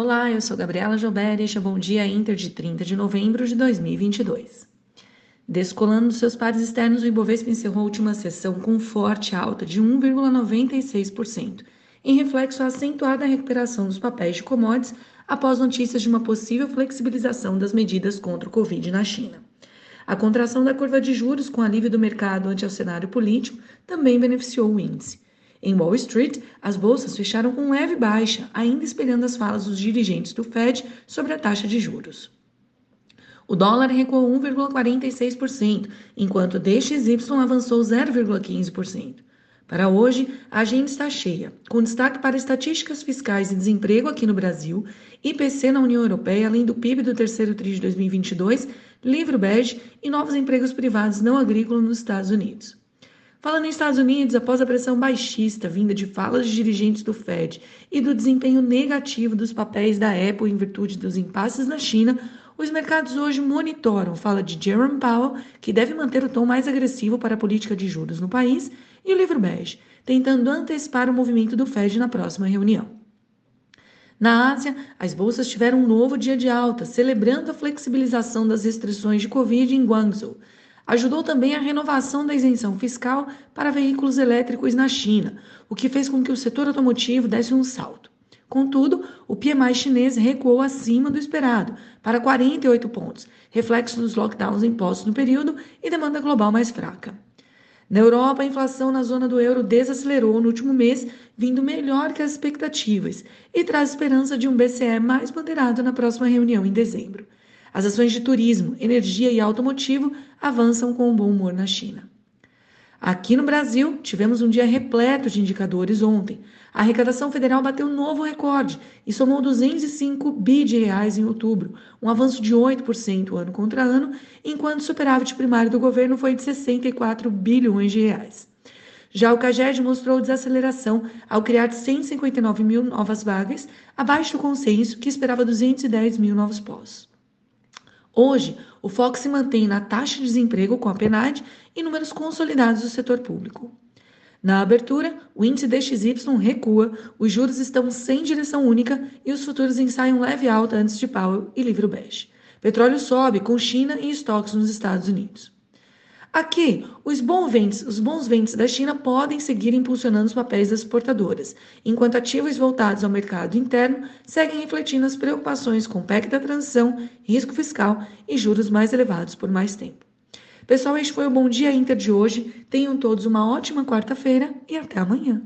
Olá, eu sou Gabriela Jober e este é Bom Dia Inter de 30 de novembro de 2022. Descolando seus pares externos, o Ibovespa encerrou a última sessão com forte alta de 1,96%, em reflexo à acentuada recuperação dos papéis de commodities após notícias de uma possível flexibilização das medidas contra o Covid na China. A contração da curva de juros com alívio do mercado ante o cenário político também beneficiou o índice. Em Wall Street, as bolsas fecharam com leve baixa, ainda espelhando as falas dos dirigentes do Fed sobre a taxa de juros. O dólar recuou 1,46%, enquanto o DXY avançou 0,15%. Para hoje, a agenda está cheia, com destaque para estatísticas fiscais e desemprego aqui no Brasil, IPC na União Europeia, além do PIB do terceiro TRI de 2022, livro bege e novos empregos privados não agrícolas nos Estados Unidos. Falando em Estados Unidos, após a pressão baixista vinda de falas de dirigentes do Fed e do desempenho negativo dos papéis da Apple em virtude dos impasses na China, os mercados hoje monitoram fala de Jerome Powell, que deve manter o tom mais agressivo para a política de juros no país, e o livro bege, tentando antecipar o movimento do Fed na próxima reunião. Na Ásia, as bolsas tiveram um novo dia de alta, celebrando a flexibilização das restrições de Covid em Guangzhou Ajudou também a renovação da isenção fiscal para veículos elétricos na China, o que fez com que o setor automotivo desse um salto. Contudo, o PMI chinês recuou acima do esperado, para 48 pontos, reflexo dos lockdowns impostos no período e demanda global mais fraca. Na Europa, a inflação na zona do euro desacelerou no último mês, vindo melhor que as expectativas, e traz esperança de um BCE mais moderado na próxima reunião em dezembro. As ações de turismo, energia e automotivo avançam com um bom humor na China. Aqui no Brasil, tivemos um dia repleto de indicadores ontem. A arrecadação federal bateu um novo recorde e somou 205 bi de reais em outubro, um avanço de 8% ano contra ano, enquanto o superávit primário do governo foi de 64 bilhões de reais. Já o CAGED mostrou desaceleração ao criar 159 mil novas vagas, abaixo do consenso que esperava 210 mil novos postos. Hoje, o foco se mantém na taxa de desemprego com a PNAD e números consolidados do setor público. Na abertura, o índice DXY recua, os juros estão sem direção única e os futuros ensaiam leve alta antes de Powell e livro bege. Petróleo sobe com China e estoques nos Estados Unidos. Aqui, os bons ventos, os bons ventos da China podem seguir impulsionando os papéis das exportadoras, enquanto ativos voltados ao mercado interno seguem refletindo as preocupações com o PEC da transição, risco fiscal e juros mais elevados por mais tempo. Pessoal, este foi o Bom Dia Inter de hoje. Tenham todos uma ótima quarta-feira e até amanhã.